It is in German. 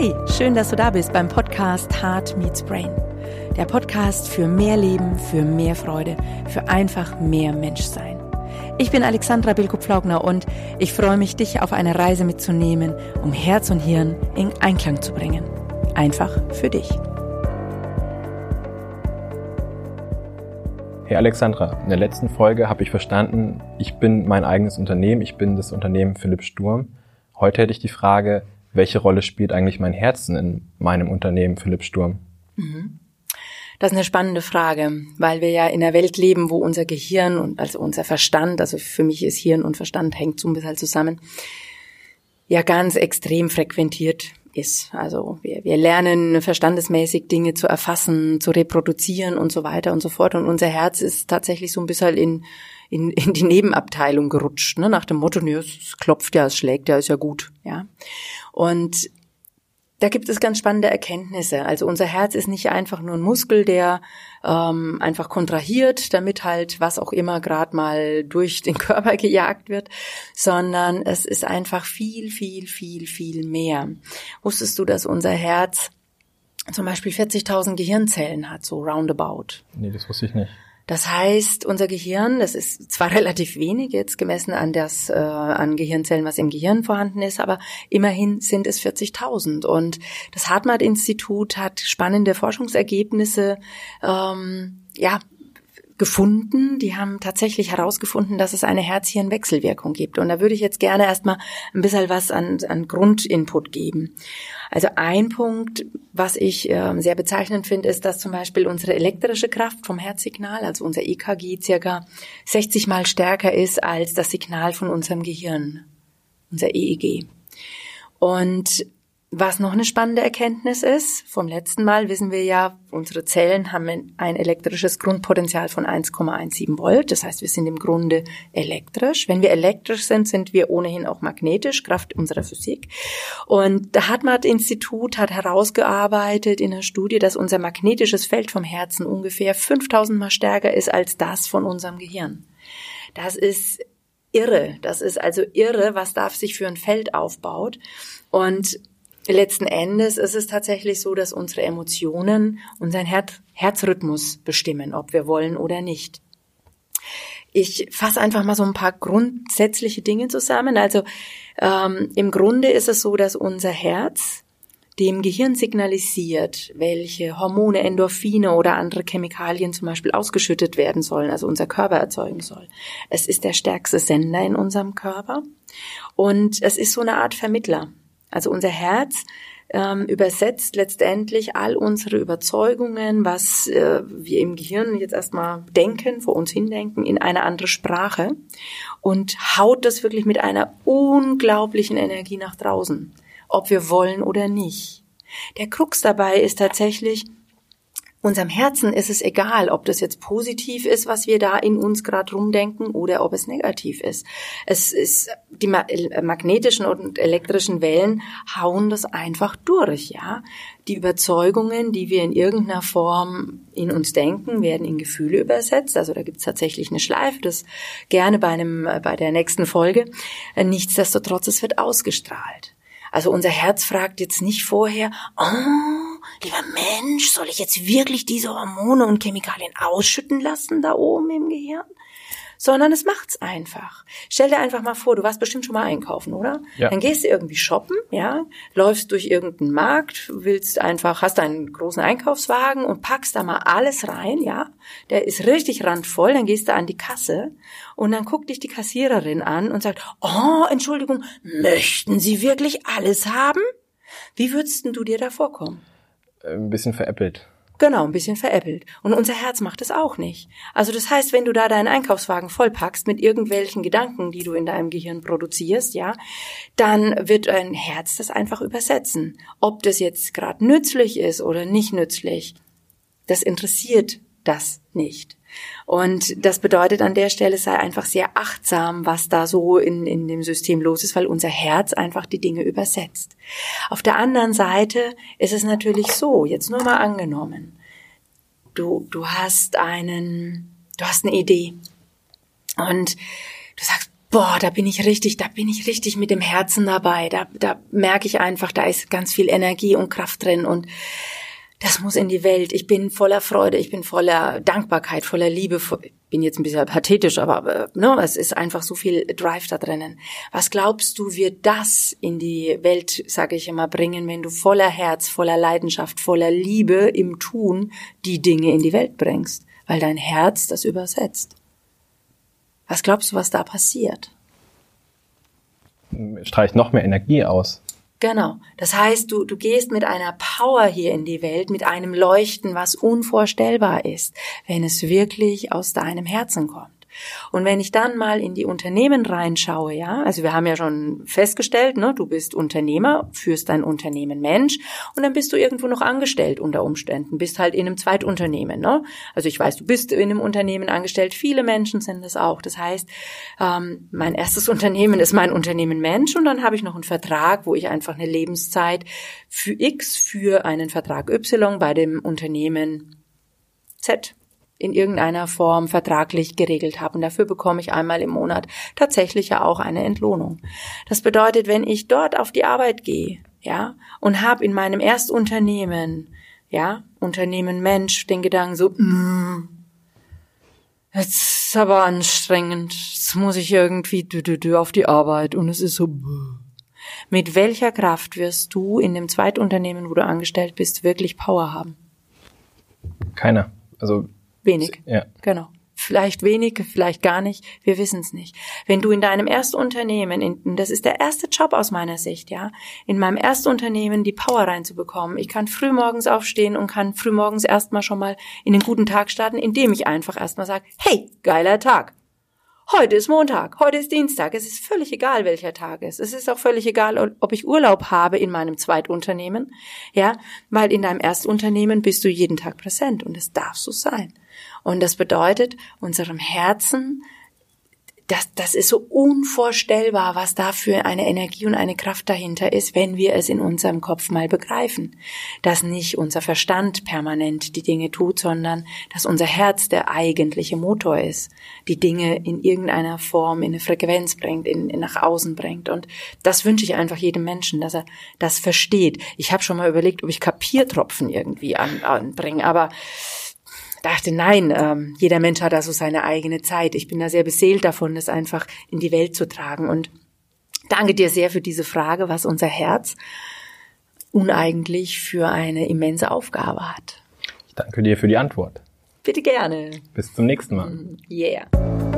Hey, schön, dass du da bist beim Podcast Heart Meets Brain. Der Podcast für mehr Leben, für mehr Freude, für einfach mehr Menschsein. Ich bin Alexandra Bilko-Pflaugner und ich freue mich, dich auf eine Reise mitzunehmen, um Herz und Hirn in Einklang zu bringen. Einfach für dich. Hey Alexandra, in der letzten Folge habe ich verstanden, ich bin mein eigenes Unternehmen, ich bin das Unternehmen Philipp Sturm. Heute hätte ich die Frage, welche Rolle spielt eigentlich mein Herzen in meinem Unternehmen Philipp Sturm? Mhm. Das ist eine spannende Frage, weil wir ja in einer Welt leben, wo unser Gehirn und also unser Verstand, also für mich ist Hirn und Verstand hängt so ein bisschen zusammen, ja ganz extrem frequentiert ist. Also wir, wir lernen verstandesmäßig Dinge zu erfassen, zu reproduzieren und so weiter und so fort. Und unser Herz ist tatsächlich so ein bisschen in, in, in die Nebenabteilung gerutscht, ne? nach dem Motto, nee, es klopft ja, es schlägt ja, ist ja gut. ja. Und da gibt es ganz spannende Erkenntnisse. Also unser Herz ist nicht einfach nur ein Muskel, der ähm, einfach kontrahiert, damit halt was auch immer gerade mal durch den Körper gejagt wird, sondern es ist einfach viel, viel, viel, viel mehr. Wusstest du, dass unser Herz zum Beispiel 40.000 Gehirnzellen hat, so roundabout? Nee, das wusste ich nicht. Das heißt, unser Gehirn, das ist zwar relativ wenig jetzt gemessen an das äh, an Gehirnzellen, was im Gehirn vorhanden ist, aber immerhin sind es 40.000. Und das Hartmut-Institut hat spannende Forschungsergebnisse ähm, ja gefunden. Die haben tatsächlich herausgefunden, dass es eine Herz-Hirn-Wechselwirkung gibt. Und da würde ich jetzt gerne erstmal ein bisschen was an, an Grundinput geben. Also ein Punkt, was ich äh, sehr bezeichnend finde, ist, dass zum Beispiel unsere elektrische Kraft vom Herzsignal, also unser EKG, circa 60 mal stärker ist als das Signal von unserem Gehirn, unser EEG. Und was noch eine spannende Erkenntnis ist, vom letzten Mal wissen wir ja, unsere Zellen haben ein elektrisches Grundpotenzial von 1,17 Volt. Das heißt, wir sind im Grunde elektrisch. Wenn wir elektrisch sind, sind wir ohnehin auch magnetisch, Kraft unserer Physik. Und das Hartmut-Institut hat herausgearbeitet in einer Studie, dass unser magnetisches Feld vom Herzen ungefähr 5000 mal stärker ist als das von unserem Gehirn. Das ist irre. Das ist also irre, was da sich für ein Feld aufbaut. Und letzten Endes ist es tatsächlich so, dass unsere Emotionen unseren Her Herzrhythmus bestimmen, ob wir wollen oder nicht. Ich fasse einfach mal so ein paar grundsätzliche Dinge zusammen. Also ähm, im Grunde ist es so, dass unser Herz dem Gehirn signalisiert, welche Hormone, Endorphine oder andere Chemikalien zum Beispiel ausgeschüttet werden sollen, also unser Körper erzeugen soll. Es ist der stärkste Sender in unserem Körper und es ist so eine Art Vermittler. Also unser Herz ähm, übersetzt letztendlich all unsere Überzeugungen, was äh, wir im Gehirn jetzt erstmal denken, vor uns hindenken, in eine andere Sprache und haut das wirklich mit einer unglaublichen Energie nach draußen, ob wir wollen oder nicht. Der Krux dabei ist tatsächlich, unserem Herzen ist es egal, ob das jetzt positiv ist, was wir da in uns gerade rumdenken, oder ob es negativ ist. Es ist die äh, magnetischen und elektrischen Wellen hauen das einfach durch, ja. Die Überzeugungen, die wir in irgendeiner Form in uns denken, werden in Gefühle übersetzt. Also da gibt es tatsächlich eine Schleife, das gerne bei einem äh, bei der nächsten Folge. Äh, nichtsdestotrotz, es wird ausgestrahlt. Also unser Herz fragt jetzt nicht vorher, oh, lieber Mensch, soll ich jetzt wirklich diese Hormone und Chemikalien ausschütten lassen da oben im Gehirn? sondern es macht's einfach. Stell dir einfach mal vor, du warst bestimmt schon mal einkaufen, oder? Ja. Dann gehst du irgendwie shoppen, ja, läufst durch irgendeinen Markt, willst einfach, hast einen großen Einkaufswagen und packst da mal alles rein, ja. Der ist richtig randvoll, dann gehst du an die Kasse und dann guckt dich die Kassiererin an und sagt, oh, Entschuldigung, möchten Sie wirklich alles haben? Wie würdest du dir da vorkommen? Ein bisschen veräppelt. Genau, ein bisschen veräppelt. Und unser Herz macht es auch nicht. Also das heißt, wenn du da deinen Einkaufswagen vollpackst mit irgendwelchen Gedanken, die du in deinem Gehirn produzierst, ja, dann wird dein Herz das einfach übersetzen. Ob das jetzt gerade nützlich ist oder nicht nützlich, das interessiert das nicht. Und das bedeutet an der Stelle sei einfach sehr achtsam, was da so in, in dem System los ist, weil unser Herz einfach die Dinge übersetzt. Auf der anderen Seite ist es natürlich so, jetzt nur mal angenommen, du, du hast einen, du hast eine Idee und du sagst, boah, da bin ich richtig, da bin ich richtig mit dem Herzen dabei. Da, da merke ich einfach, da ist ganz viel Energie und Kraft drin und das muss in die Welt. Ich bin voller Freude, ich bin voller Dankbarkeit, voller Liebe. Ich bin jetzt ein bisschen pathetisch, aber äh, ne, es ist einfach so viel Drive da drinnen. Was glaubst du, wird das in die Welt, sage ich immer, bringen, wenn du voller Herz, voller Leidenschaft, voller Liebe im Tun die Dinge in die Welt bringst? Weil dein Herz das übersetzt. Was glaubst du, was da passiert? Streicht noch mehr Energie aus. Genau. Das heißt, du, du gehst mit einer Power hier in die Welt, mit einem Leuchten, was unvorstellbar ist, wenn es wirklich aus deinem Herzen kommt. Und wenn ich dann mal in die Unternehmen reinschaue, ja, also wir haben ja schon festgestellt, ne, du bist Unternehmer, führst dein Unternehmen Mensch und dann bist du irgendwo noch angestellt unter Umständen, bist halt in einem Zweitunternehmen, ne? Also ich weiß, du bist in einem Unternehmen angestellt, viele Menschen sind das auch. Das heißt, ähm, mein erstes Unternehmen ist mein Unternehmen Mensch und dann habe ich noch einen Vertrag, wo ich einfach eine Lebenszeit für X für einen Vertrag Y bei dem Unternehmen Z in irgendeiner Form vertraglich geregelt habe. Und dafür bekomme ich einmal im Monat tatsächlich ja auch eine Entlohnung. Das bedeutet, wenn ich dort auf die Arbeit gehe, ja, und habe in meinem Erstunternehmen, ja, Unternehmen Mensch, den Gedanken so, mm, jetzt ist aber anstrengend, jetzt muss ich irgendwie dü, dü, dü auf die Arbeit und es ist so, mit welcher Kraft wirst du in dem Zweitunternehmen, wo du angestellt bist, wirklich Power haben? Keiner. Also Wenig. Ja. Genau. Vielleicht wenig, vielleicht gar nicht. Wir wissen es nicht. Wenn du in deinem Erstunternehmen, in, das ist der erste Job aus meiner Sicht, ja, in meinem Erstunternehmen die Power reinzubekommen. Ich kann frühmorgens aufstehen und kann frühmorgens erstmal schon mal in den guten Tag starten, indem ich einfach erstmal sage, hey, geiler Tag. Heute ist Montag, heute ist Dienstag. Es ist völlig egal, welcher Tag es ist. Es ist auch völlig egal, ob ich Urlaub habe in meinem Zweitunternehmen, ja, weil in deinem Erstunternehmen bist du jeden Tag präsent und es darf so sein. Und das bedeutet, unserem Herzen das, das ist so unvorstellbar, was da für eine Energie und eine Kraft dahinter ist, wenn wir es in unserem Kopf mal begreifen. Dass nicht unser Verstand permanent die Dinge tut, sondern dass unser Herz der eigentliche Motor ist, die Dinge in irgendeiner Form in eine Frequenz bringt, in, in nach außen bringt. Und das wünsche ich einfach jedem Menschen, dass er das versteht. Ich habe schon mal überlegt, ob ich Kapiertropfen irgendwie an, anbringe, aber dachte, nein, ähm, jeder Mensch hat da so seine eigene Zeit. Ich bin da sehr beseelt davon, das einfach in die Welt zu tragen. Und danke dir sehr für diese Frage, was unser Herz uneigentlich für eine immense Aufgabe hat. Ich danke dir für die Antwort. Bitte gerne. Bis zum nächsten Mal. Yeah.